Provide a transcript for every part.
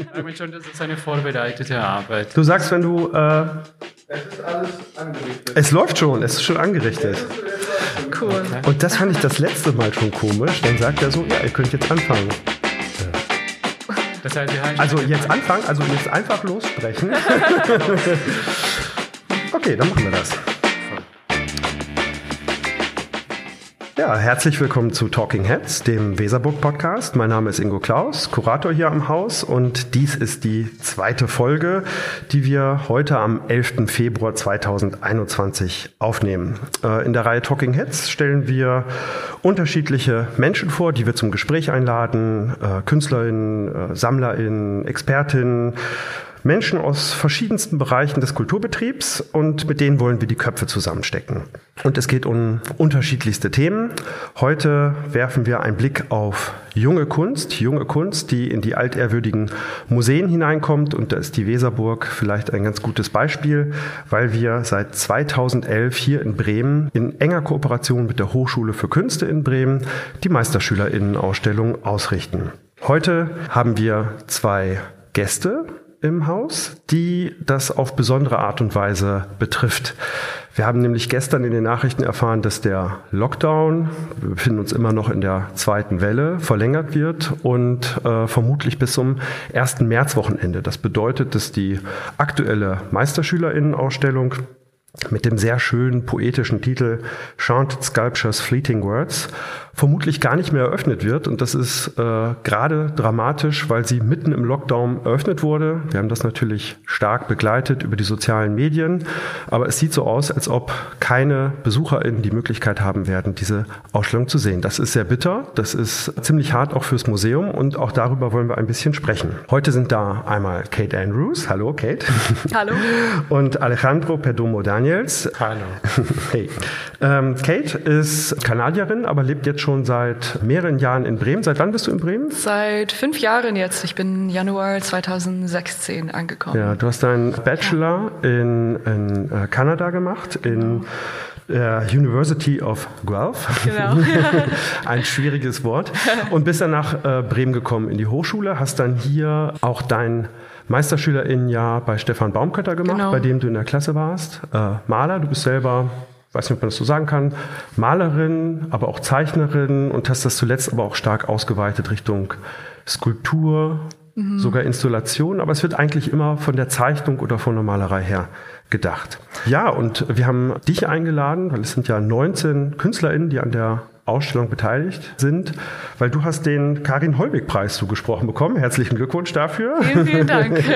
Ich sage schon, das ist eine vorbereitete Arbeit. Du sagst, wenn du. Äh, es ist alles angerichtet. Es läuft schon, es ist schon angerichtet. Cool. Und das fand ich das letzte Mal schon komisch. Dann sagt er so: Ja, ihr könnt jetzt anfangen. Das heißt, also jetzt anfangen, also jetzt einfach lossprechen. okay, dann machen wir das. Ja, herzlich willkommen zu Talking Heads, dem Weserburg Podcast. Mein Name ist Ingo Klaus, Kurator hier am Haus und dies ist die zweite Folge, die wir heute am 11. Februar 2021 aufnehmen. Äh, in der Reihe Talking Heads stellen wir unterschiedliche Menschen vor, die wir zum Gespräch einladen, äh, Künstlerinnen, äh, Sammlerinnen, Expertinnen, Menschen aus verschiedensten Bereichen des Kulturbetriebs und mit denen wollen wir die Köpfe zusammenstecken. Und es geht um unterschiedlichste Themen. Heute werfen wir einen Blick auf junge Kunst, junge Kunst, die in die altehrwürdigen Museen hineinkommt. Und da ist die Weserburg vielleicht ein ganz gutes Beispiel, weil wir seit 2011 hier in Bremen in enger Kooperation mit der Hochschule für Künste in Bremen die Meisterschülerinnenausstellung ausrichten. Heute haben wir zwei Gäste im Haus, die das auf besondere Art und Weise betrifft. Wir haben nämlich gestern in den Nachrichten erfahren, dass der Lockdown, wir befinden uns immer noch in der zweiten Welle, verlängert wird und äh, vermutlich bis zum ersten Märzwochenende. Das bedeutet, dass die aktuelle Meisterschülerinnenausstellung mit dem sehr schönen poetischen Titel Chanted Sculptures Fleeting Words vermutlich gar nicht mehr eröffnet wird. Und das ist äh, gerade dramatisch, weil sie mitten im Lockdown eröffnet wurde. Wir haben das natürlich stark begleitet über die sozialen Medien. Aber es sieht so aus, als ob keine BesucherInnen die Möglichkeit haben werden, diese Ausstellung zu sehen. Das ist sehr bitter. Das ist ziemlich hart auch fürs Museum. Und auch darüber wollen wir ein bisschen sprechen. Heute sind da einmal Kate Andrews. Hallo, Kate. Hallo. Und Alejandro Perdomo Daniels. Hallo. Hey. Ähm, Kate ist Kanadierin, aber lebt jetzt schon seit mehreren Jahren in Bremen. Seit wann bist du in Bremen? Seit fünf Jahren jetzt. Ich bin Januar 2016 angekommen. Ja, du hast deinen Bachelor in, in äh, Kanada gemacht, in der University of Guelph. Genau. Ein schwieriges Wort. Und bist dann nach äh, Bremen gekommen in die Hochschule, hast dann hier auch dein Meisterschülerinnenjahr bei Stefan Baumkötter gemacht, Genau. bei dem du in der Klasse warst. Äh, Maler, du bist selber, weiß nicht, ob man das so sagen kann, Malerin, aber auch Zeichnerin und hast das zuletzt aber auch stark ausgeweitet Richtung Skulptur, sogar Installation, aber es wird eigentlich immer von der Zeichnung oder von der Malerei her gedacht. Ja, und wir haben dich eingeladen, weil es sind ja 19 KünstlerInnen, die an der Ausstellung beteiligt sind, weil du hast den Karin Holwig-Preis zugesprochen bekommen. Herzlichen Glückwunsch dafür. Vielen, vielen Dank.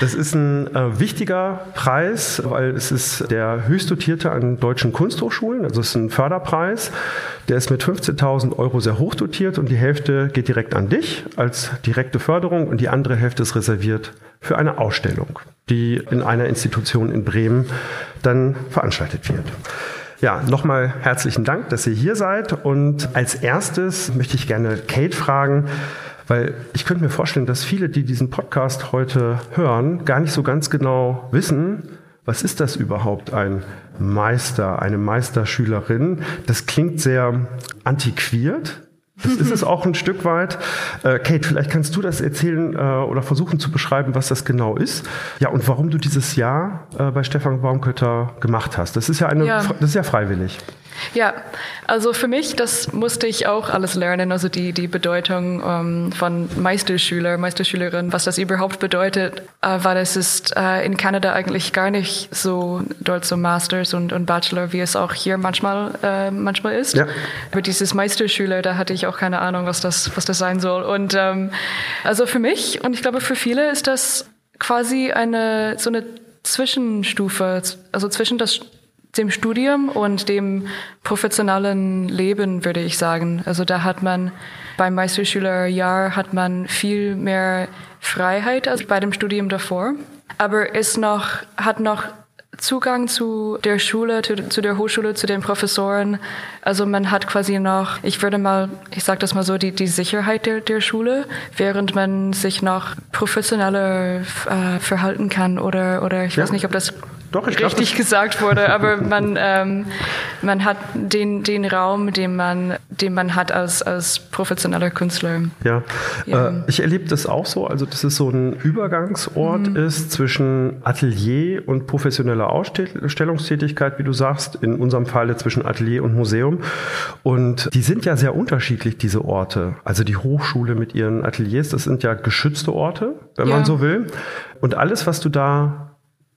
Das ist ein äh, wichtiger Preis, weil es ist der höchst dotierte an deutschen Kunsthochschulen. Also es ist ein Förderpreis. Der ist mit 15.000 Euro sehr hoch dotiert und die Hälfte geht direkt an dich als direkte Förderung und die andere Hälfte ist reserviert für eine Ausstellung, die in einer Institution in Bremen dann veranstaltet wird. Ja, nochmal herzlichen Dank, dass ihr hier seid. Und als erstes möchte ich gerne Kate fragen, weil ich könnte mir vorstellen, dass viele, die diesen Podcast heute hören, gar nicht so ganz genau wissen, was ist das überhaupt, ein Meister, eine Meisterschülerin? Das klingt sehr antiquiert. Das ist es auch ein Stück weit. Äh, Kate, vielleicht kannst du das erzählen äh, oder versuchen zu beschreiben, was das genau ist. Ja, und warum du dieses Jahr äh, bei Stefan Baumkötter gemacht hast. Das ist ja eine, Ja. das ist ja freiwillig. Ja, also für mich, das musste ich auch alles lernen, also die, die Bedeutung ähm, von Meisterschüler, Meisterschülerin, was das überhaupt bedeutet, äh, weil es ist äh, in Kanada eigentlich gar nicht so dort so Masters und, und Bachelor, wie es auch hier manchmal, äh, manchmal ist. Ja. Aber dieses Meisterschüler, da hatte ich auch keine Ahnung, was das, was das sein soll. Und ähm, also für mich und ich glaube für viele ist das quasi eine so eine Zwischenstufe, also zwischen das dem Studium und dem professionellen Leben, würde ich sagen. Also da hat man beim Meisterschülerjahr hat man viel mehr Freiheit als bei dem Studium davor. Aber es noch, hat noch Zugang zu der Schule, zu, zu der Hochschule, zu den Professoren. Also man hat quasi noch, ich würde mal, ich sage das mal so, die, die Sicherheit der, der Schule, während man sich noch professioneller äh, verhalten kann oder, oder ich Ja. weiß nicht, ob das Doch, ich glaub, richtig gesagt wurde, aber man, ähm, man hat den, den Raum, den man, den man hat als, als professioneller Künstler. Ja, ja. Äh, ich erlebe das auch so, also dass es so ein Übergangsort mhm. ist zwischen Atelier und professioneller Ausstellungstätigkeit, wie du sagst, in unserem Falle zwischen Atelier und Museum. Und die sind ja sehr unterschiedlich, diese Orte. Also die Hochschule mit ihren Ateliers, das sind ja geschützte Orte, wenn ja. man so will. Und alles, was du da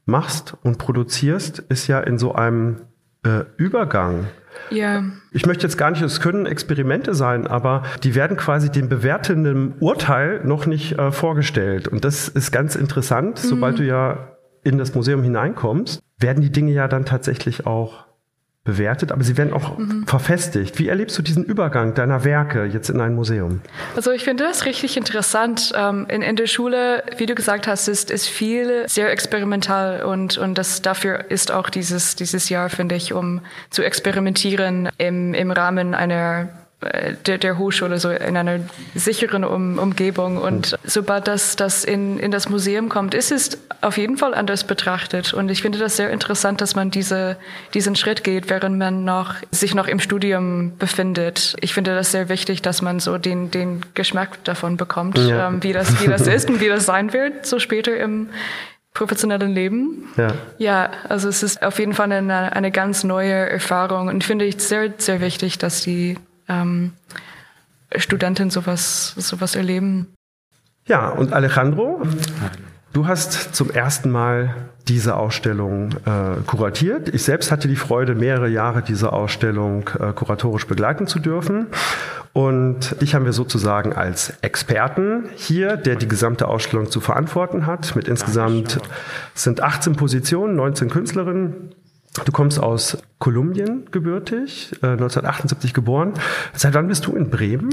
machst und produzierst, ist ja in so einem äh, Übergang. Ja. Ich möchte jetzt gar nicht, es können Experimente sein, aber die werden quasi dem bewertenden Urteil noch nicht äh, vorgestellt. Und das ist ganz interessant, mhm. sobald du ja in das Museum hineinkommst, werden die Dinge ja dann tatsächlich auch bewertet, aber sie werden auch mhm. verfestigt. Wie erlebst du diesen Übergang deiner Werke jetzt in ein Museum? Also ich finde das richtig interessant. Ähm, in, in der Schule, wie du gesagt hast, ist, ist viel sehr experimental und, und das dafür ist auch dieses, dieses Jahr, finde ich, um zu experimentieren im, im Rahmen einer der, der Hochschule so in einer sicheren um, Umgebung. Und sobald das, das in, in das Museum kommt, ist es auf jeden Fall anders betrachtet. Und ich finde das sehr interessant, dass man diese, diesen Schritt geht, während man noch, sich noch im Studium befindet. Ich finde das sehr wichtig, dass man so den, den Geschmack davon bekommt, ja. ähm, wie, das, wie das ist und wie das sein wird, so später im, professionellen Leben. Ja. ja, also es ist auf jeden Fall eine, eine ganz neue Erfahrung und finde ich sehr, sehr wichtig, dass die ähm, Studenten sowas, sowas erleben. Ja, und Alejandro, du hast zum ersten Mal diese Ausstellung äh, kuratiert. Ich selbst hatte die Freude, mehrere Jahre diese Ausstellung äh, kuratorisch begleiten zu dürfen. Und dich haben wir sozusagen als Experten hier, der die gesamte Ausstellung zu verantworten hat. Mit insgesamt sind 18 Positionen, 19 Künstlerinnen. Du kommst aus Kolumbien gebürtig, äh, 1978 geboren. Seit wann bist du in Bremen?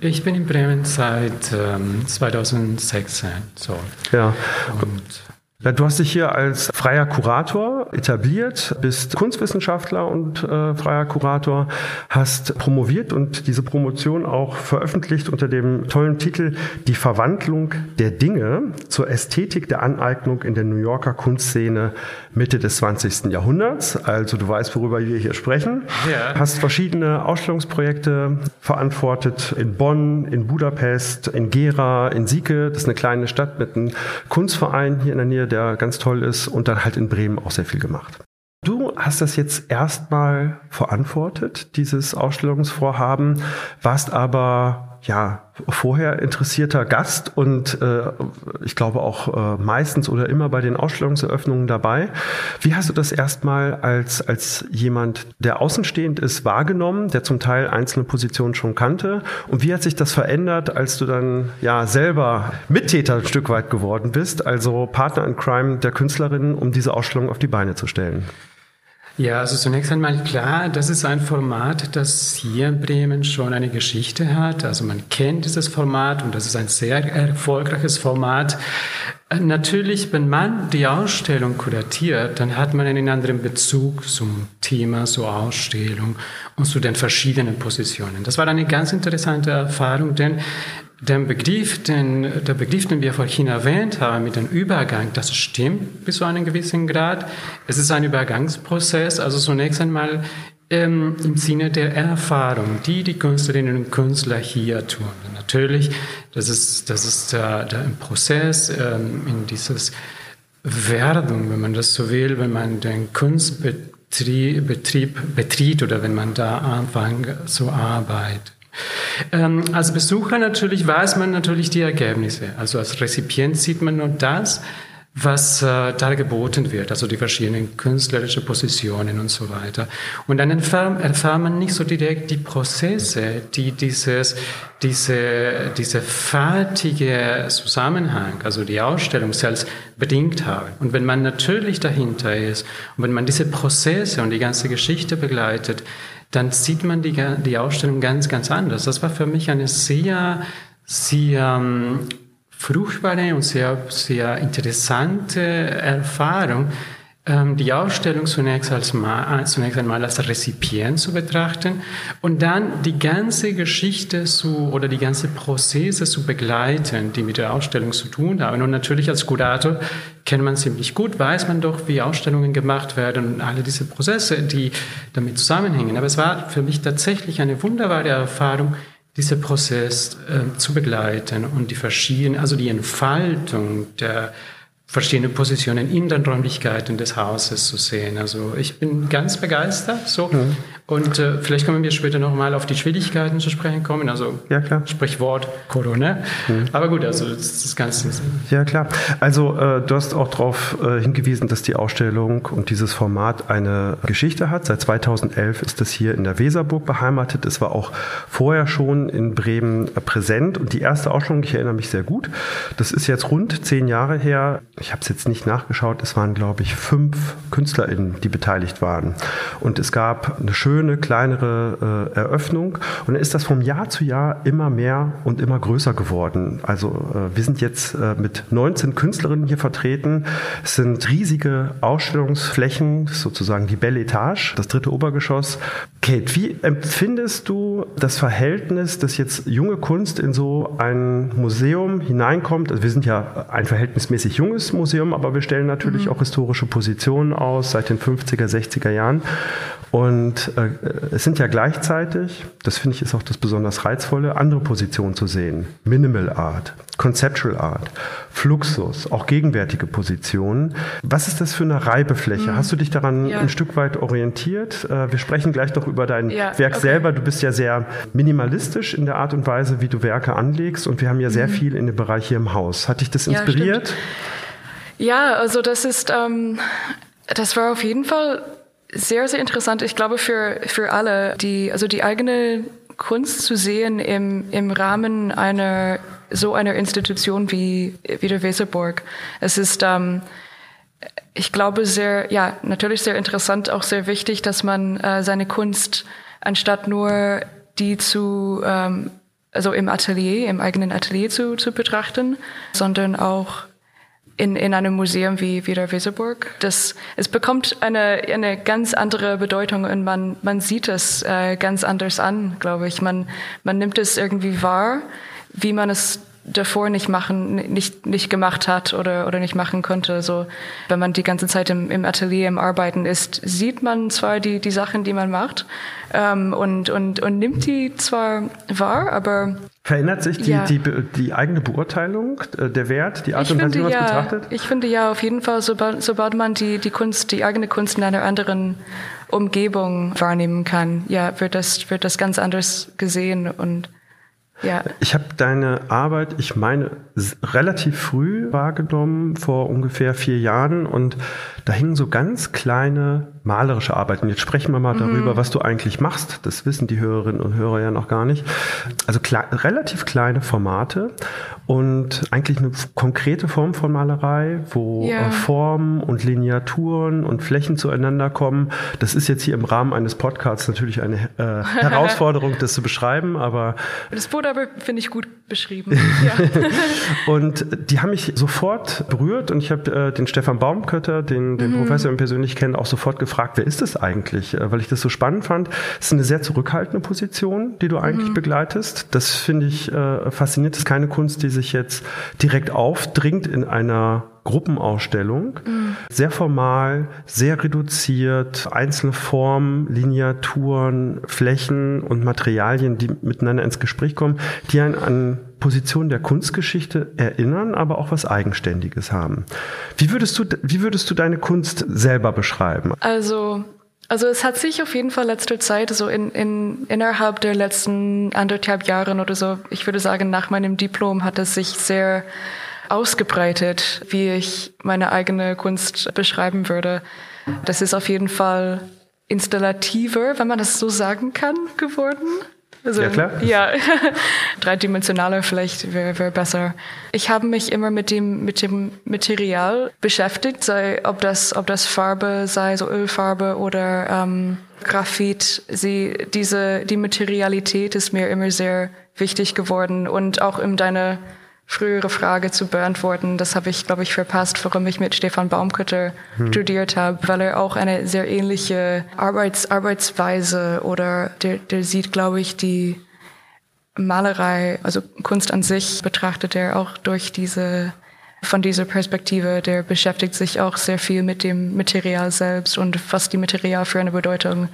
Ich bin in Bremen seit ähm, 2016. So. Ja. Und Du hast dich hier als freier Kurator etabliert, bist Kunstwissenschaftler und äh, freier Kurator, hast promoviert und diese Promotion auch veröffentlicht unter dem tollen Titel Die Verwandlung der Dinge zur Ästhetik der Aneignung in der New Yorker Kunstszene Mitte des 20. Jahrhunderts. Also du weißt, worüber wir hier sprechen. Ja. Hast verschiedene Ausstellungsprojekte verantwortet in Bonn, in Budapest, in Gera, in Sieke. Das ist eine kleine Stadt mit einem Kunstverein hier in der Nähe der ganz toll ist und dann halt in Bremen auch sehr viel gemacht. Du hast das jetzt erstmal verantwortet, dieses Ausstellungsvorhaben, warst aber ja, vorher interessierter Gast und äh, ich glaube auch äh, meistens oder immer bei den Ausstellungseröffnungen dabei. Wie hast du das erstmal als, als jemand, der außenstehend ist, wahrgenommen, der zum Teil einzelne Positionen schon kannte? Und wie hat sich das verändert, als du dann ja selber Mittäter ein Stück weit geworden bist, also Partner in Crime der Künstlerin, um diese Ausstellung auf die Beine zu stellen? Ja, also zunächst einmal klar, das ist ein Format, das hier in Bremen schon eine Geschichte hat. Also man kennt dieses Format und das ist ein sehr erfolgreiches Format. Natürlich, wenn man die Ausstellung kuratiert, dann hat man einen anderen Bezug zum Thema, zur Ausstellung und zu den verschiedenen Positionen. Das war eine ganz interessante Erfahrung, denn der Begriff, den, der Begriff, den wir vorhin erwähnt haben, mit dem Übergang, das stimmt bis zu einem gewissen Grad. Es ist ein Übergangsprozess, also zunächst einmal ähm, im Sinne der Erfahrung, die die Künstlerinnen und Künstler hier tun. Natürlich, das ist, das ist der, der Prozess ähm, in dieses Werden, wenn man das so will, wenn man den Kunstbetrieb Betrieb betritt oder wenn man da anfängt zu arbeiten. Ähm, als Besucher natürlich weiß man natürlich die Ergebnisse. Also als Rezipient sieht man nur das, was äh, da geboten wird, also die verschiedenen künstlerischen Positionen und so weiter. Und dann erfährt, erfährt man nicht so direkt die Prozesse, die dieses, diese, diese fertige Zusammenhang, also die Ausstellung selbst bedingt haben. Und wenn man natürlich dahinter ist und wenn man diese Prozesse und die ganze Geschichte begleitet, dann sieht man die, die Ausstellung ganz, ganz anders. Das war für mich eine sehr, sehr ähm, fruchtbare und sehr, sehr interessante Erfahrung, die Ausstellung zunächst, als mal, zunächst einmal als Rezipient zu betrachten und dann die ganze Geschichte zu, oder die ganze Prozesse zu begleiten, die mit der Ausstellung zu tun haben. Und natürlich als Kurator kennt man ziemlich gut, weiß man doch, wie Ausstellungen gemacht werden und alle diese Prozesse, die damit zusammenhängen. Aber es war für mich tatsächlich eine wunderbare Erfahrung, diesen Prozess äh, zu begleiten und die verschiedenen, also die Entfaltung der verschiedene Positionen in den Räumlichkeiten des Hauses zu sehen. Also ich bin ganz begeistert. So. Mhm. Und äh, vielleicht können wir später nochmal auf die Schwierigkeiten zu sprechen kommen. Also ja, klar. Sprichwort Corona. Mhm. Aber gut, also das, das Ganze. Ja, klar. Also äh, du hast auch darauf äh, hingewiesen, dass die Ausstellung und dieses Format eine Geschichte hat. Seit 2011 ist das hier in der Weserburg beheimatet. Es war auch vorher schon in Bremen präsent. Und die erste Ausstellung, ich erinnere mich sehr gut, das ist jetzt rund zehn Jahre her ich habe es jetzt nicht nachgeschaut, es waren, glaube ich, fünf KünstlerInnen, die beteiligt waren. Und es gab eine schöne, kleinere äh, Eröffnung. Und dann ist das vom Jahr zu Jahr immer mehr und immer größer geworden. Also äh, wir sind jetzt äh, mit 19 Künstlerinnen hier vertreten. Es sind riesige Ausstellungsflächen, sozusagen die Belle Etage, das dritte Obergeschoss. Kate, wie empfindest du das Verhältnis, dass jetzt junge Kunst in so ein Museum hineinkommt? Also wir sind ja ein verhältnismäßig junges Museum, aber wir stellen natürlich mhm. auch historische Positionen aus seit den 50er, 60er Jahren. Und äh, es sind ja gleichzeitig, das finde ich ist auch das besonders reizvolle, andere Positionen zu sehen. Minimal Art, Conceptual Art, Fluxus, auch gegenwärtige Positionen. Was ist das für eine Reibefläche? Mhm. Hast du dich daran ja. ein Stück weit orientiert? Äh, wir sprechen gleich noch über dein ja, Werk okay. selber. Du bist ja sehr minimalistisch in der Art und Weise, wie du Werke anlegst. Und wir haben ja sehr mhm. viel in dem Bereich hier im Haus. Hat dich das inspiriert? Ja, ja, also das ist, ähm, das war auf jeden Fall sehr, sehr interessant. Ich glaube für, für alle, die, also die eigene Kunst zu sehen im, im Rahmen einer, so einer Institution wie, wie der Weserburg. Es ist, ähm, ich glaube, sehr, ja, natürlich sehr interessant, auch sehr wichtig, dass man äh, seine Kunst anstatt nur die zu, ähm, also im Atelier, im eigenen Atelier zu, zu betrachten, sondern auch in, in einem Museum wie, wie der Weserburg. Das, es bekommt eine, eine ganz andere Bedeutung und man, man sieht es äh, ganz anders an, glaube ich. Man, man nimmt es irgendwie wahr, wie man es davor nicht machen, nicht, nicht gemacht hat oder, oder nicht machen konnte. So, wenn man die ganze Zeit im, im Atelier, im Arbeiten ist, sieht man zwar die, die Sachen, die man macht, ähm, und, und, und nimmt die zwar wahr, aber Verändert sich die, ja. die, die, eigene Beurteilung, äh, der Wert, die Art und Weise, wie man es ja, betrachtet? Ich finde ja auf jeden Fall, sobald, sobald man die, die Kunst, die eigene Kunst in einer anderen Umgebung wahrnehmen kann, ja, wird das, wird das ganz anders gesehen und ja. Ich habe deine Arbeit, ich meine, relativ früh wahrgenommen, vor ungefähr vier Jahren. Und da hingen so ganz kleine malerische Arbeiten. Jetzt sprechen wir mal mhm. darüber, was du eigentlich machst. Das wissen die Hörerinnen und Hörer ja noch gar nicht. Also kle relativ kleine Formate und eigentlich eine konkrete Form von Malerei, wo ja. Formen und Lineaturen und Flächen zueinander kommen. Das ist jetzt hier im Rahmen eines Podcasts natürlich eine äh, Herausforderung, das zu beschreiben, aber das wurde aber finde ich gut beschrieben. Ja. und die haben mich sofort berührt und ich habe äh, den Stefan Baumkötter, den, den mhm. Professor persönlich kenne, auch sofort gefragt, wer ist das eigentlich? Äh, weil ich das so spannend fand. Es ist eine sehr zurückhaltende Position, die du eigentlich mhm. begleitest. Das finde ich äh, faszinierend. Das ist keine Kunst, die sich jetzt direkt aufdringt in einer Gruppenausstellung. Mhm. Sehr formal, sehr reduziert, einzelne Formen, Lineaturen, Flächen und Materialien, die miteinander ins Gespräch kommen, die einen an Positionen der Kunstgeschichte erinnern, aber auch was Eigenständiges haben. Wie würdest du, wie würdest du deine Kunst selber beschreiben? Also also es hat sich auf jeden Fall letzte Zeit, so in, in, innerhalb der letzten anderthalb Jahren oder so, ich würde sagen, nach meinem Diplom hat es sich sehr ausgebreitet, wie ich meine eigene Kunst beschreiben würde. Das ist auf jeden Fall installativer, wenn man das so sagen kann, geworden. Also, ja, klar. Ja, dreidimensionaler vielleicht wäre wär besser. Ich habe mich immer mit dem, mit dem Material beschäftigt, sei, ob das, ob das Farbe sei, so Ölfarbe oder ähm, Graphit. Sie, diese, die Materialität ist mir immer sehr wichtig geworden und auch in deiner frühere Frage zu beantworten. Das habe ich, glaube ich, verpasst, warum ich mit Stefan Baumkutter hm. studiert habe, weil er auch eine sehr ähnliche Arbeits Arbeitsweise oder der, der sieht, glaube ich, die Malerei, also Kunst an sich betrachtet er auch durch diese von dieser Perspektive, der beschäftigt sich auch sehr viel mit dem Material selbst und was die Material für eine Bedeutung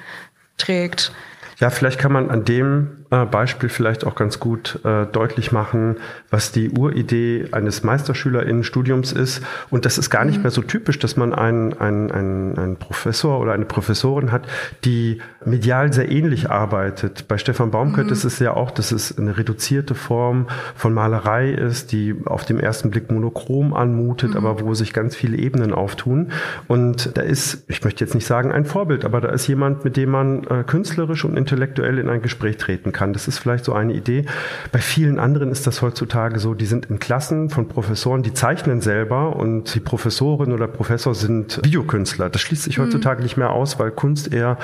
trägt. Ja, vielleicht kann man an dem äh, Beispiel vielleicht auch ganz gut äh, deutlich machen, was die Uridee eines Meisterschülerinnenstudiums ist. Und das ist gar nicht mhm. mehr so typisch, dass man einen, einen, einen, einen Professor oder eine Professorin hat, die medial sehr ähnlich arbeitet. Bei Stefan Baumkött mhm. ist es ja auch, dass es eine reduzierte Form von Malerei ist, die auf dem ersten Blick monochrom anmutet, mhm. aber wo sich ganz viele Ebenen auftun. Und da ist, ich möchte jetzt nicht sagen ein Vorbild, aber da ist jemand, mit dem man äh, künstlerisch und intellektuell in ein Gespräch treten kann. Das ist vielleicht so eine Idee. Bei vielen anderen ist das heutzutage so, die sind in Klassen von Professoren, die zeichnen selber und die Professorin oder Professor sind Videokünstler. Das schließt sich mhm. heutzutage nicht mehr aus, weil Kunst eher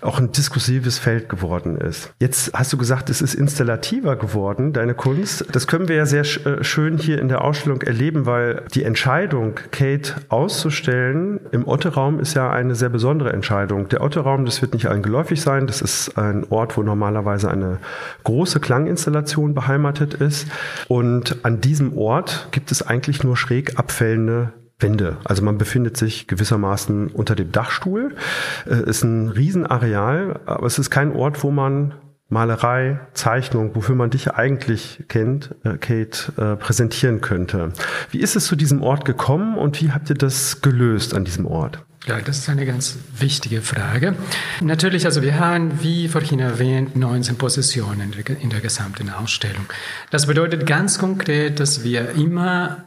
auch ein diskursives Feld geworden ist. Jetzt hast du gesagt, es ist installativer geworden, deine Kunst. Das können wir ja sehr äh, schön hier in der Ausstellung erleben, weil die Entscheidung, Kate auszustellen im Otte-Raum ist ja eine sehr besondere Entscheidung. Der Otte-Raum, das wird nicht allen geläufig sein. Das ist ein Ort, wo normalerweise eine große Klanginstallation beheimatet ist. Und an diesem Ort gibt es eigentlich nur schräg abfällende Wände. Also man befindet sich gewissermaßen unter dem Dachstuhl. Äh, ist ein Riesenareal, aber es ist kein Ort, wo man Malerei, Zeichnung, wofür man dich eigentlich kennt, äh, Kate, äh, präsentieren könnte. Wie ist es zu diesem Ort gekommen und wie habt ihr das gelöst an diesem Ort? Ja, das ist eine ganz wichtige Frage. Natürlich, also wir haben, wie vorhin erwähnt, 19 Positionen in der gesamten Ausstellung. Das bedeutet ganz konkret, dass wir immer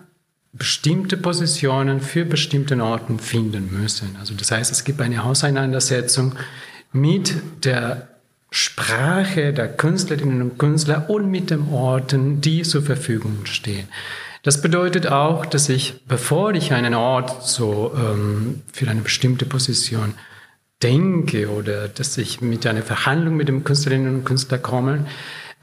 bestimmte Positionen für bestimmte Orten finden müssen. Also das heißt, es gibt eine Auseinandersetzung mit der Sprache der Künstlerinnen und Künstler und mit den Orten, die zur Verfügung stehen. Das bedeutet auch, dass ich, bevor ich einen Ort so ähm, für eine bestimmte Position denke oder dass ich mit einer Verhandlung mit dem Künstlerinnen und Künstler komme,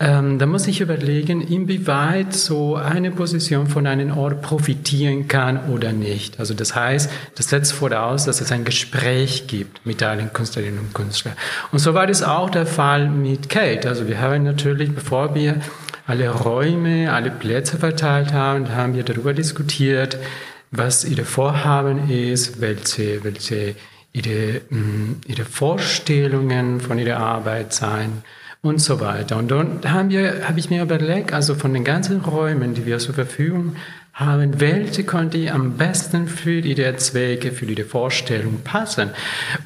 ähm, da muss ich überlegen, inwieweit so eine Position von einem Ort profitieren kann oder nicht. Also das heißt, das setzt voraus, dass es ein Gespräch gibt mit allen Künstlerinnen und Künstlern. Und so war das auch der Fall mit Kate. Also wir haben natürlich, bevor wir alle Räume, alle Plätze verteilt haben, haben wir darüber diskutiert, was ihre Vorhaben ist, welche, welche ihre, mm, ihre Vorstellungen von ihrer Arbeit sein und so weiter. Und dann haben wir, habe ich mir überlegt, also von den ganzen Räumen, die wir zur Verfügung haben, welche konnte am besten für ihre Zwecke, für ihre Vorstellung passen.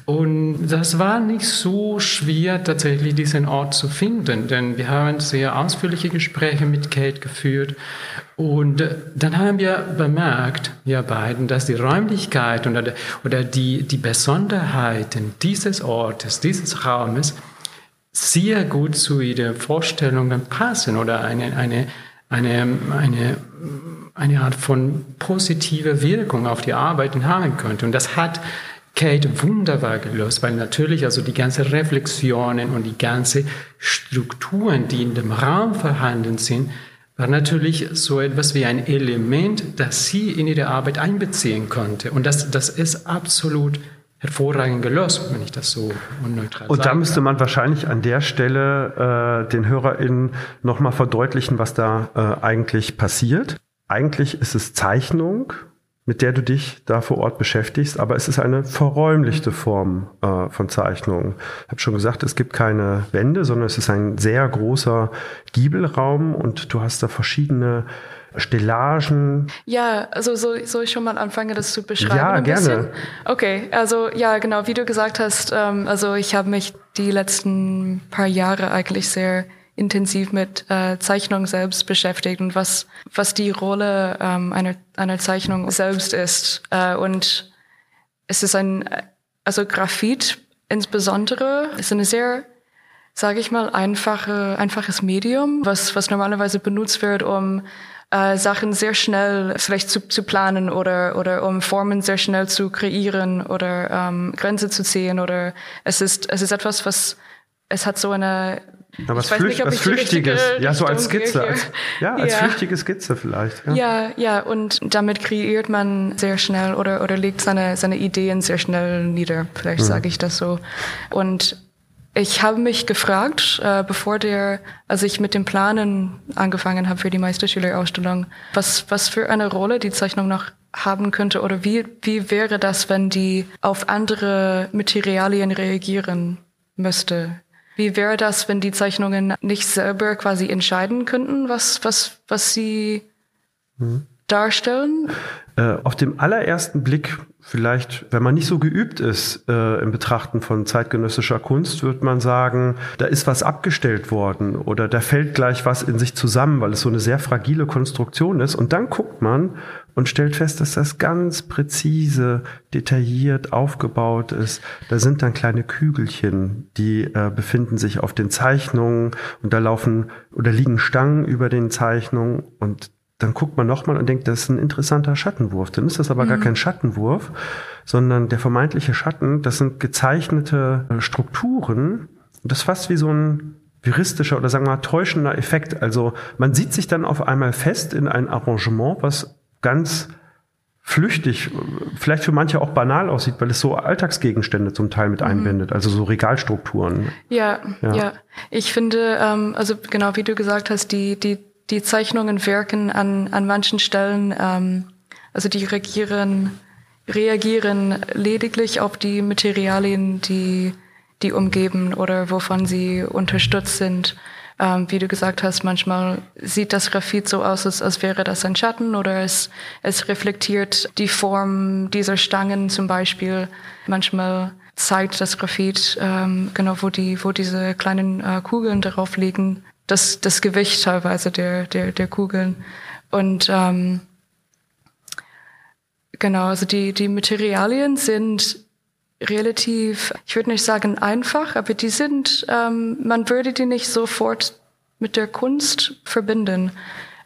Und das war nicht so schwer, tatsächlich diesen Ort zu finden, denn wir haben sehr ausführliche Gespräche mit Kate geführt. Und dann haben wir bemerkt, wir beiden, dass die Räumlichkeit oder, oder die, die Besonderheiten dieses Ortes, dieses Raumes, sehr gut zu ihren Vorstellungen passen oder eine, eine, eine, eine, eine Art von positiver Wirkung auf die Arbeiten haben könnte. Und das hat Kate wunderbar gelöst, weil natürlich also die ganzen Reflexionen und die ganzen Strukturen, die in dem Raum vorhanden sind, war natürlich so etwas wie ein Element, das sie in ihre Arbeit einbeziehen konnte. Und das, das ist absolut hervorragend gelöst, wenn ich das so unneutral Und da müsste man wahrscheinlich an der Stelle äh, den HörerInnen nochmal verdeutlichen, was da äh, eigentlich passiert. Eigentlich ist es Zeichnung, mit der du dich da vor Ort beschäftigst, aber es ist eine verräumlichte Form äh, von Zeichnung. Ich habe schon gesagt, es gibt keine Wände, sondern es ist ein sehr großer Giebelraum und du hast da verschiedene Stellagen. Ja, also soll, soll ich schon mal anfangen, das zu beschreiben? Ja, gerne. Bisschen? Okay, also ja, genau, wie du gesagt hast, ähm, also ich habe mich die letzten paar Jahre eigentlich sehr intensiv mit äh, Zeichnung selbst beschäftigt und was, was die Rolle ähm, einer, einer Zeichnung selbst ist. Äh, und es ist ein, also Graphit insbesondere, ist eine sehr sage ich mal, einfache, einfaches Medium, was, was normalerweise benutzt wird, um äh, Sachen sehr schnell vielleicht zu, zu planen oder, oder um Formen sehr schnell zu kreieren oder ähm, Grenze zu ziehen oder es ist, es ist etwas, was, es hat so eine Ja, was, Flücht, nicht, was Flüchtiges, ja, so als Skizze. Als, ja, als ja. flüchtige Skizze vielleicht. Ja. ja, ja, und damit kreiert man sehr schnell oder, oder legt seine, seine Ideen sehr schnell nieder, vielleicht mhm. sage ich das so. Und ich habe mich gefragt, äh, bevor der, als ich mit dem Planen angefangen habe für die Meisterschülerausstellung, was, was für eine Rolle die Zeichnung noch haben könnte oder wie, wie wäre das, wenn die auf andere Materialien reagieren müsste? Wie wäre das, wenn die Zeichnungen nicht selber quasi entscheiden könnten, was, was, was sie hm. darstellen? Äh, auf dem allerersten Blick, vielleicht, wenn man nicht so geübt ist äh, im Betrachten von zeitgenössischer Kunst, wird man sagen, da ist was abgestellt worden oder da fällt gleich was in sich zusammen, weil es so eine sehr fragile Konstruktion ist. Und dann guckt man und stellt fest, dass das ganz präzise, detailliert aufgebaut ist. Da sind dann kleine Kügelchen, die äh, befinden sich auf den Zeichnungen und da laufen oder liegen Stangen über den Zeichnungen und dann guckt man nochmal und denkt, das ist ein interessanter Schattenwurf. Dann ist das aber mhm. gar kein Schattenwurf, sondern der vermeintliche Schatten, das sind gezeichnete äh, Strukturen. Und das ist fast wie so ein viristischer oder sagen wir mal täuschender Effekt. Also man sieht sich dann auf einmal fest in ein Arrangement, was ganz flüchtig, vielleicht für manche auch banal aussieht, weil es so Alltagsgegenstände zum Teil mit mhm. einbindet, also so Regalstrukturen. Ja, ja. ja. Ich finde, ähm, also genau wie du gesagt hast, die, die die Zeichnungen wirken an, an manchen Stellen, ähm, also die reagieren, reagieren lediglich auf die Materialien, die, die umgeben oder wovon sie unterstützt sind. Ähm, wie du gesagt hast, manchmal sieht das Graphit so aus, als, als wäre das ein Schatten oder es, es reflektiert die Form dieser Stangen zum Beispiel. Manchmal zeigt das Graphit ähm, genau, wo die, wo diese kleinen äh, Kugeln darauf liegen, das, das Gewicht teilweise der, der, der Kugeln. Und ähm, genau, also die, die Materialien sind relativ, ich würde nicht sagen einfach, aber die sind, ähm, man würde die nicht sofort mit der Kunst verbinden.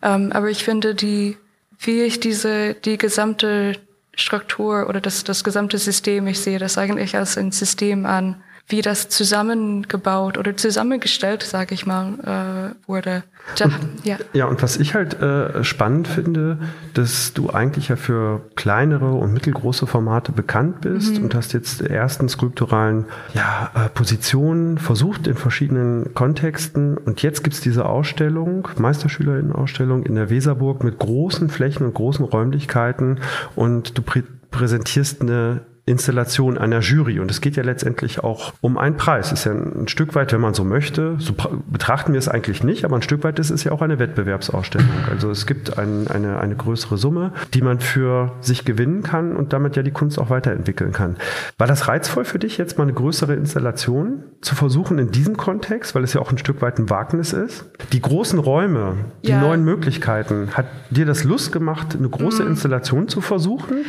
Ähm, aber ich finde, die, wie ich diese, die gesamte Struktur oder das, das gesamte System, ich sehe das eigentlich als ein System an, wie das zusammengebaut oder zusammengestellt, sage ich mal, äh, wurde. Da, und, ja. ja, und was ich halt äh, spannend finde, dass du eigentlich ja für kleinere und mittelgroße Formate bekannt bist mhm. und hast jetzt ersten skulpturalen ja, äh, Positionen versucht in verschiedenen Kontexten. Und jetzt gibt's diese Ausstellung, Meisterschülerinnen-Ausstellung in der Weserburg mit großen Flächen und großen Räumlichkeiten und du prä präsentierst eine Installation einer Jury. Und es geht ja letztendlich auch um einen Preis. Ist ja ein Stück weit, wenn man so möchte, so betrachten wir es eigentlich nicht, aber ein Stück weit ist es ja auch eine Wettbewerbsausstellung. Also es gibt ein, eine, eine größere Summe, die man für sich gewinnen kann und damit ja die Kunst auch weiterentwickeln kann. War das reizvoll für dich, jetzt mal eine größere Installation zu versuchen in diesem Kontext, weil es ja auch ein Stück weit ein Wagnis ist? Die großen Räume, die ja. neuen Möglichkeiten, hat dir das Lust gemacht, eine große mhm. Installation zu versuchen?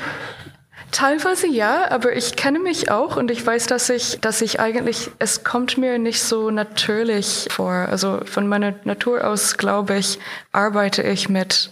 Teilweise ja, aber ich kenne mich auch und ich weiß, dass ich, dass ich eigentlich, es kommt mir nicht so natürlich vor. Also von meiner Natur aus, glaube ich, arbeite ich mit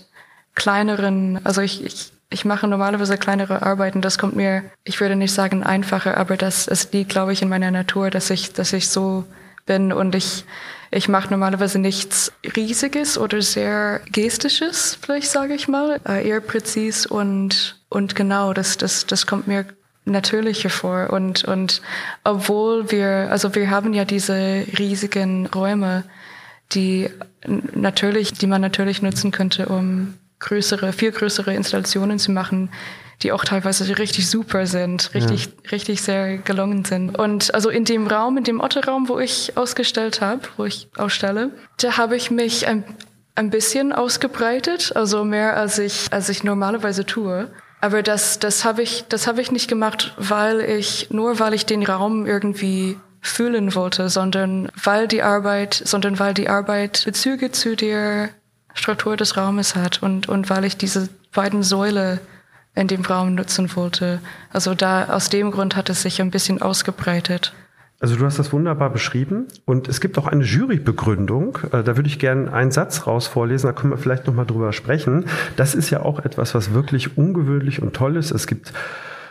kleineren, also ich, ich, ich mache normalerweise kleinere Arbeiten. Das kommt mir, ich würde nicht sagen einfacher, aber das, es liegt, glaube ich, in meiner Natur, dass ich, dass ich so bin und ich, ich mache normalerweise nichts Riesiges oder sehr Gestisches, vielleicht sage ich mal, äh, eher präzis und, und genau, das, das, das kommt mir natürlicher vor. Und, und obwohl wir, also wir haben ja diese riesigen Räume, die natürlich, die man natürlich nutzen könnte, um größere, viel größere Installationen zu machen, die auch teilweise richtig super sind, richtig, ja. richtig sehr gelungen sind. Und also in dem Raum, in dem Otto-Raum, wo ich ausgestellt habe, wo ich ausstelle, da habe ich mich ein, ein bisschen ausgebreitet, also mehr als ich, als ich normalerweise tue. Aber das, das habe ich, das habe ich nicht gemacht, weil ich, nur weil ich den Raum irgendwie fühlen wollte, sondern weil die Arbeit, sondern weil die Arbeit Bezüge zu der Struktur des Raumes hat und, und weil ich diese beiden Säule in dem Raum nutzen wollte. Also da, aus dem Grund hat es sich ein bisschen ausgebreitet. Also du hast das wunderbar beschrieben und es gibt auch eine Jurybegründung. Äh, da würde ich gerne einen Satz raus vorlesen, da können wir vielleicht nochmal drüber sprechen. Das ist ja auch etwas, was wirklich ungewöhnlich und toll ist. Es gibt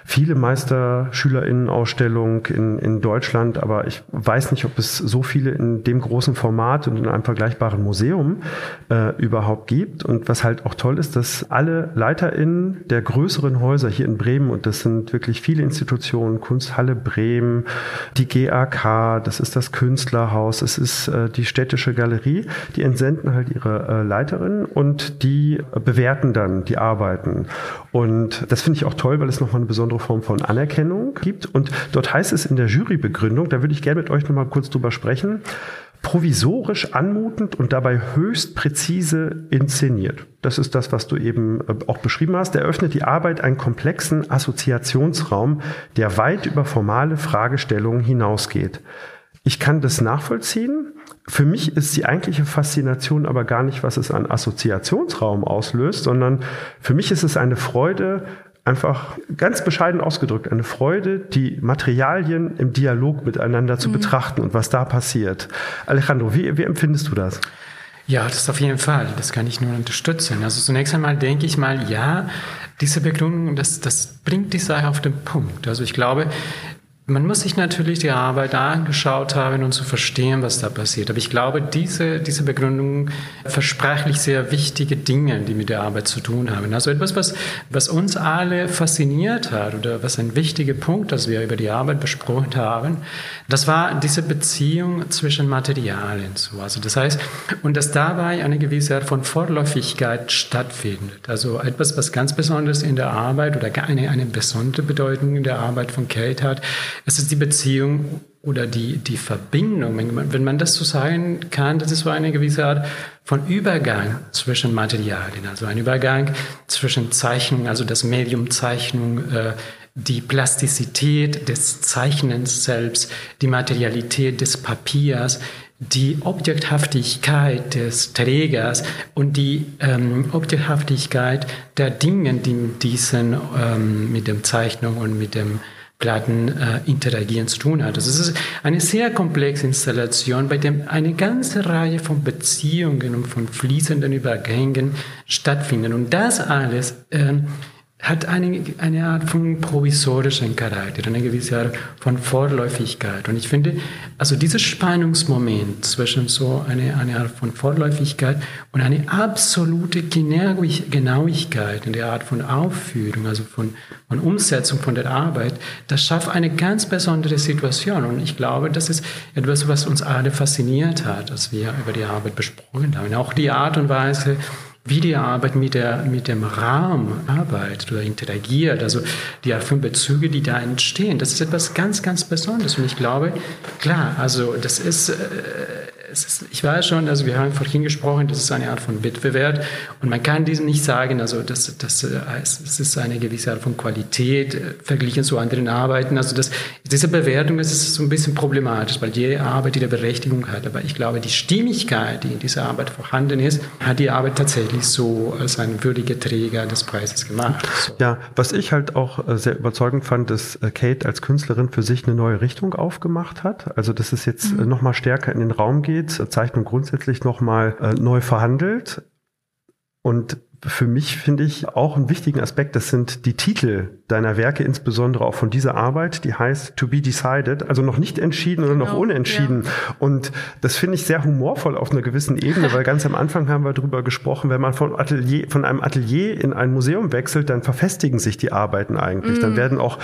viele Meisterschülerinnen-Ausstellungen in, in Deutschland, aber ich weiß nicht, ob es so viele in dem großen Format und in einem vergleichbaren Museum äh, überhaupt gibt. Und was halt auch toll ist, dass alle LeiterInnen der größeren Häuser hier in Bremen, und das sind wirklich viele Institutionen, Kunsthalle Bremen, die GAK, das ist das Künstlerhaus, es ist äh, die städtische Galerie, die entsenden halt ihre äh, Leiterinnen und die bewerten dann die Arbeiten. Und das finde ich auch toll, weil es nochmal eine besondere Form von Anerkennung gibt. Und dort heißt es in der Jurybegründung, da würde ich gerne mit euch nochmal kurz drüber sprechen, provisorisch anmutend und dabei höchst präzise inszeniert. Das ist das, was du eben äh, auch beschrieben hast. Eröffnet die Arbeit einen komplexen Assoziationsraum, der weit über formale Fragestellungen hinausgeht. Ich kann das nachvollziehen. Für mich ist die eigentliche Faszination aber gar nicht, was es an Assoziationsraum auslöst, sondern für mich ist es eine Freude, einfach ganz bescheiden ausgedrückt, eine Freude, die Materialien im Dialog miteinander zu mhm. betrachten und was da passiert. Alejandro, wie, wie empfindest du das? Ja, das auf jeden Fall. Das kann ich nur unterstützen. Also zunächst einmal denke ich mal, ja, diese Begründung, das, das bringt die Sache auf den Punkt. Also ich glaube, man muss sich natürlich die Arbeit angeschaut haben, um zu verstehen, was da passiert. Aber ich glaube, diese, diese Begründung versprachlich sehr wichtige Dinge, die mit der Arbeit zu tun haben. Also etwas, was, was uns alle fasziniert hat oder was ein wichtiger Punkt, das wir über die Arbeit besprochen haben, das war diese Beziehung zwischen Materialien. So. Also das heißt, und dass dabei eine gewisse Art von Vorläufigkeit stattfindet. Also etwas, was ganz besonders in der Arbeit oder eine, eine besondere Bedeutung in der Arbeit von Kate hat, es ist die Beziehung oder die, die Verbindung, wenn man, das so sagen kann, das ist so eine gewisse Art von Übergang zwischen Materialien, also ein Übergang zwischen Zeichnung, also das Medium Zeichnung, äh, die Plastizität des Zeichnens selbst, die Materialität des Papiers, die Objekthaftigkeit des Trägers und die ähm, Objekthaftigkeit der Dinge, die mit diesen, ähm, mit dem Zeichnung und mit dem Platten äh, interagieren zu tun hat. Also es ist eine sehr komplexe Installation, bei der eine ganze Reihe von Beziehungen und von fließenden Übergängen stattfinden. Und das alles ähm, hat eine, eine Art von provisorischen Charakter, eine gewisse Art von Vorläufigkeit. Und ich finde, also dieser Spannungsmoment zwischen so eine, eine Art von Vorläufigkeit und eine absolute Genauigkeit in der Art von Aufführung, also von, von Umsetzung von der Arbeit, das schafft eine ganz besondere Situation. Und ich glaube, das ist etwas, was uns alle fasziniert hat, als wir über die Arbeit besprochen haben. Auch die Art und Weise, wie die Arbeit mit, der, mit dem Raum arbeitet oder interagiert, also die Art von Bezüge, die da entstehen, das ist etwas ganz, ganz Besonderes. Und ich glaube, klar, also das ist, äh, ist, ich weiß schon, also wir haben vorhin gesprochen, das ist eine Art von Wettbewerb und man kann diesem nicht sagen, also das, das, das ist eine gewisse Art von Qualität äh, verglichen zu anderen Arbeiten. Also das, diese Bewertung ist so ein bisschen problematisch, weil jede Arbeit ihre Berechtigung hat. Aber ich glaube, die Stimmigkeit, die in dieser Arbeit vorhanden ist, hat die Arbeit tatsächlich so als ein würdiger Träger des Preises gemacht. So. Ja, was ich halt auch äh, sehr überzeugend fand, dass äh, Kate als Künstlerin für sich eine neue Richtung aufgemacht hat. Also dass es jetzt mhm. noch mal stärker in den Raum geht Qualität, Zeichnung grundsätzlich nochmal äh, neu verhandelt. Und für mich finde ich auch einen wichtigen Aspekt, das sind die Titel deiner Werke, insbesondere auch von dieser Arbeit, die heißt To Be Decided, also noch nicht entschieden oder noch genau, unentschieden. Ja. Und das finde ich sehr humorvoll auf einer gewissen Ebene, weil ganz am Anfang haben wir darüber gesprochen, wenn man von, Atelier, von einem Atelier in ein Museum wechselt, dann verfestigen sich die Arbeiten eigentlich. Mm. Dann mhm. werden auch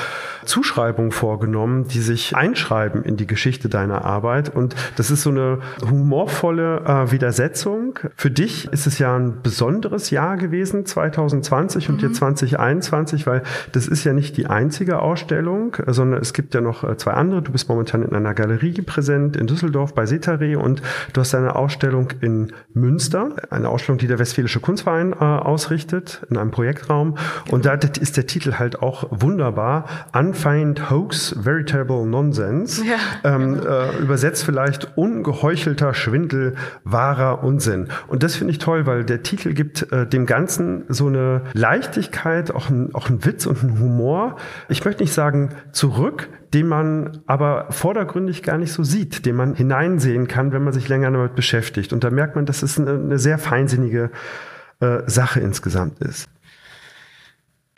Zuschreibungen vorgenommen, die sich einschreiben in die Geschichte deiner Arbeit. Und das ist so eine humorvolle äh, Widersetzung. Für dich ist es ja ein besonderes Jahr gewesen, 2020 und mhm. jetzt 2021, weil das ist ja nicht die einzige Ausstellung, sondern es gibt ja noch äh, zwei andere. Du bist momentan in einer Galerie präsent in Düsseldorf bei Setare und du hast eine Ausstellung in Münster, eine Ausstellung, die der Westfälische Kunstverein äh, ausrichtet, in einem Projektraum. Und da ist der Titel halt auch wunderbar. Unfind Hoax, Veritable Nonsense. Ja, ähm, genau. äh, übersetzt vielleicht ungeheuchelter Schwindel, wahrer Unsinn. Und das finde ich toll, weil der Titel gibt äh, dem Ganzen so eine Leichtigkeit, auch ein, auch ein Witz und ein Humor. Ich möchte nicht sagen zurück, den man aber vordergründig gar nicht so sieht, den man hineinsehen kann, wenn man sich länger damit beschäftigt. Und da merkt man, dass es eine, eine sehr feinsinnige äh, Sache insgesamt ist.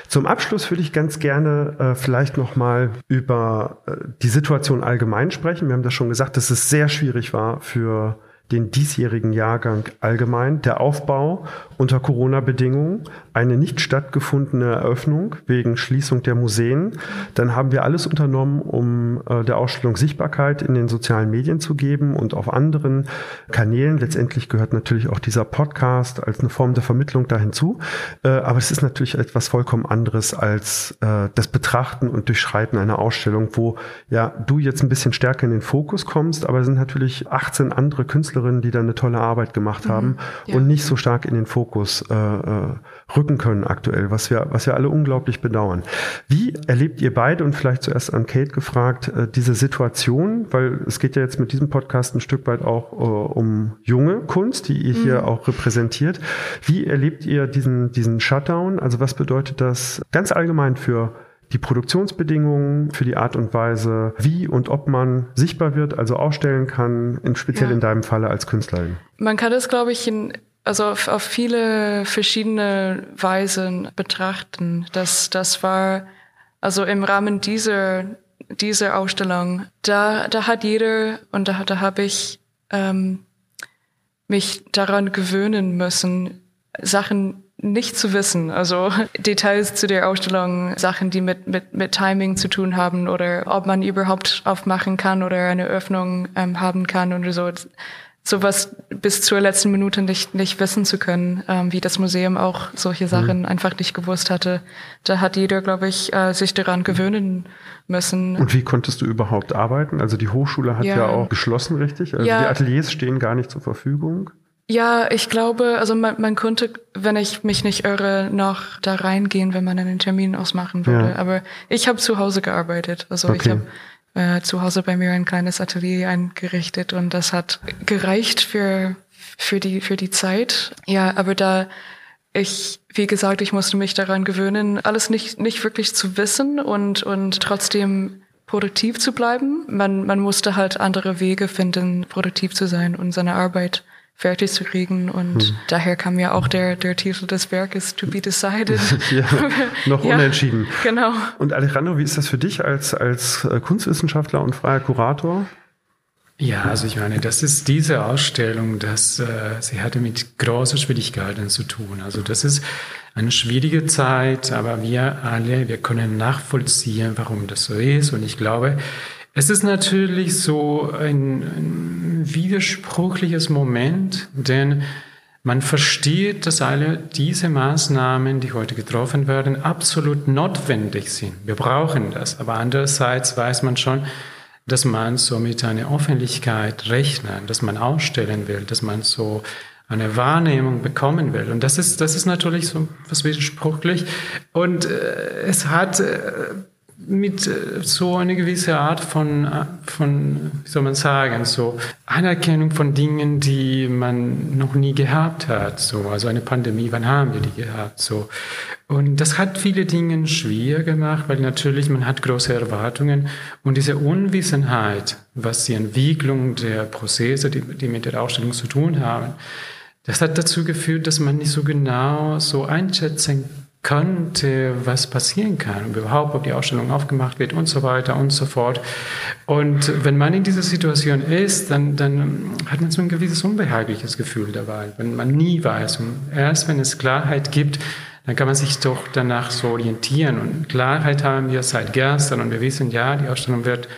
Zum Abschluss würde ich ganz gerne äh, vielleicht nochmal über äh, die Situation allgemein sprechen. Wir haben das schon gesagt, dass es sehr schwierig war für den diesjährigen Jahrgang allgemein, der Aufbau unter Corona-Bedingungen, eine nicht stattgefundene Eröffnung wegen Schließung der Museen. Dann haben wir alles unternommen, um äh, der Ausstellung Sichtbarkeit in den sozialen Medien zu geben und auf anderen Kanälen. Letztendlich gehört natürlich auch dieser Podcast als eine Form der Vermittlung da hinzu. Äh, aber es ist natürlich etwas vollkommen anderes als äh, das Betrachten und Durchschreiten einer Ausstellung, wo ja du jetzt ein bisschen stärker in den Fokus kommst, aber es sind natürlich 18 andere Künstlerinnen die da eine tolle Arbeit gemacht haben mhm, ja. und nicht so stark in den Fokus äh, äh, rücken können aktuell, was wir, was wir alle unglaublich bedauern. Wie erlebt ihr beide und vielleicht zuerst an Kate gefragt, äh, diese Situation, weil es geht ja jetzt mit diesem Podcast ein Stück weit auch äh, um junge Kunst, die ihr hier mhm. auch repräsentiert. Wie erlebt ihr diesen, diesen Shutdown? Also was bedeutet das ganz allgemein für die Produktionsbedingungen, für die Art und Weise, wie und ob man sichtbar wird, also ausstellen kann, in, speziell ja. in deinem Falle als Künstlerin? Man kann das, glaube ich, in, also auf, auf viele verschiedene Weisen betrachten. Das, das war, also im Rahmen dieser, dieser Ausstellung, da, da hat jeder, und da, da habe ich ähm, mich daran gewöhnen müssen, Sachen nicht zu wissen. Also Details zu der Ausstellung, Sachen, die mit, mit, mit Timing zu tun haben oder ob man überhaupt aufmachen kann oder eine Öffnung ähm, haben kann oder so. Sowas bis zur letzten Minute nicht, nicht wissen zu können, ähm, wie das Museum auch solche Sachen mhm. einfach nicht gewusst hatte. Da hat jeder, glaube ich, äh, sich daran gewöhnen müssen. Und wie konntest du überhaupt arbeiten? Also die Hochschule hat ja, ja auch geschlossen, richtig? Also ja. die Ateliers stehen gar nicht zur Verfügung. Ja, ich glaube, also man, man könnte, wenn ich mich nicht irre, noch da reingehen, wenn man einen Termin ausmachen würde. Ja. Aber ich habe zu Hause gearbeitet. Also okay. ich habe äh, zu Hause bei mir ein kleines Atelier eingerichtet und das hat gereicht für für die für die Zeit. Ja, aber da ich, wie gesagt, ich musste mich daran gewöhnen, alles nicht nicht wirklich zu wissen und und trotzdem produktiv zu bleiben. Man man musste halt andere Wege finden, produktiv zu sein und seine Arbeit fertig zu kriegen. Und hm. daher kam ja auch der, der Titel des Werkes To Be Decided. ja, noch ja, unentschieden. Genau. Und Alejandro, wie ist das für dich als, als äh, Kunstwissenschaftler und freier Kurator? Ja, also ich meine, das ist diese Ausstellung, dass äh, sie hatte mit großen Schwierigkeiten zu tun. Also das ist eine schwierige Zeit, aber wir alle, wir können nachvollziehen, warum das so ist. Und ich glaube, es ist natürlich so ein, ein widersprüchliches Moment, denn man versteht, dass alle diese Maßnahmen, die heute getroffen werden, absolut notwendig sind. Wir brauchen das. Aber andererseits weiß man schon, dass man so mit einer Öffentlichkeit rechnet, dass man ausstellen will, dass man so eine Wahrnehmung bekommen will. Und das ist, das ist natürlich so was widersprüchlich. Und äh, es hat äh, mit äh, so eine gewisse Art von, äh, von, wie soll man sagen, so Anerkennung von Dingen, die man noch nie gehabt hat. So, also eine Pandemie, wann haben wir die gehabt? So. Und das hat viele Dinge schwer gemacht, weil natürlich man hat große Erwartungen und diese Unwissenheit, was die Entwicklung der Prozesse, die, die mit der Ausstellung zu tun haben, das hat dazu geführt, dass man nicht so genau so einschätzen kann, könnte, was passieren kann, überhaupt, ob die Ausstellung aufgemacht wird und so weiter und so fort. Und wenn man in dieser Situation ist, dann, dann hat man so ein gewisses unbehagliches Gefühl dabei, wenn man nie weiß. Und erst wenn es Klarheit gibt, dann kann man sich doch danach so orientieren. Und Klarheit haben wir seit gestern und wir wissen, ja, die Ausstellung wird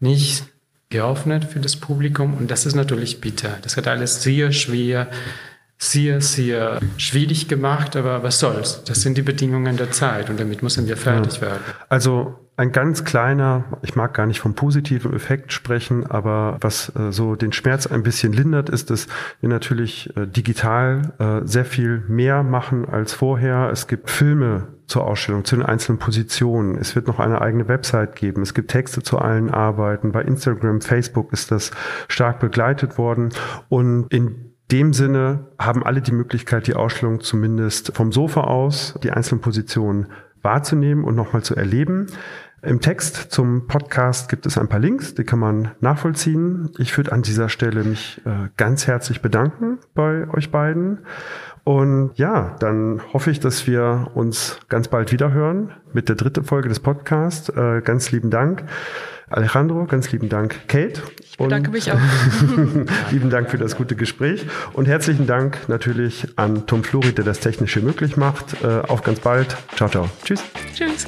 nicht geöffnet für das Publikum und das ist natürlich bitter. Das hat alles sehr schwer sehr, sehr schwierig gemacht, aber was soll's? Das sind die Bedingungen der Zeit und damit müssen wir fertig ja. werden. Also ein ganz kleiner, ich mag gar nicht vom positiven Effekt sprechen, aber was äh, so den Schmerz ein bisschen lindert, ist, dass wir natürlich äh, digital äh, sehr viel mehr machen als vorher. Es gibt Filme zur Ausstellung, zu den einzelnen Positionen. Es wird noch eine eigene Website geben. Es gibt Texte zu allen Arbeiten. Bei Instagram, Facebook ist das stark begleitet worden. Und in dem Sinne haben alle die Möglichkeit, die Ausstellung zumindest vom Sofa aus, die einzelnen Positionen wahrzunehmen und nochmal zu erleben. Im Text zum Podcast gibt es ein paar Links, die kann man nachvollziehen. Ich würde an dieser Stelle mich äh, ganz herzlich bedanken bei euch beiden Und ja, dann hoffe ich, dass wir uns ganz bald wieder hören mit der dritten Folge des Podcasts. Äh, ganz lieben Dank. Alejandro, ganz lieben Dank, Kate. Ich bedanke mich auch. lieben Dank für das gute Gespräch und herzlichen Dank natürlich an Tom Flori, der das Technische möglich macht. Äh, auf ganz bald. Ciao, ciao. Tschüss. Tschüss.